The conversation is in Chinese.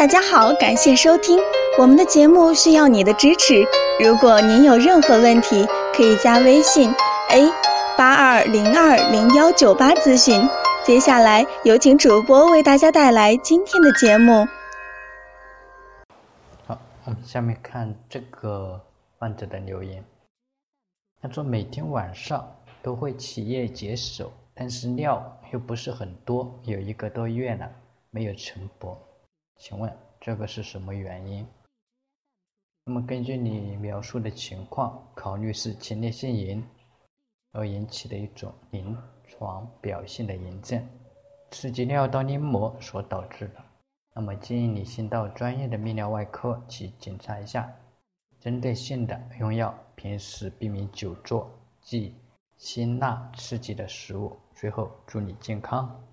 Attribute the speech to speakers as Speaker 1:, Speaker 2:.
Speaker 1: 大家好，感谢收听我们的节目，需要你的支持。如果您有任何问题，可以加微信 a 八二零二零幺九八咨询。接下来有请主播为大家带来今天的节目。
Speaker 2: 好，我们下面看这个患者的留言。他说每天晚上都会起夜解手，但是尿又不是很多，有一个多月了没有晨勃，请问这个是什么原因？那么根据你描述的情况，考虑是前列腺炎而引起的一种临床表现的炎症，刺激尿道黏膜所导致的。那么建议你先到专业的泌尿外科去检查一下，针对性的用药。平时避免久坐，忌辛辣刺激的食物。最后，祝你健康。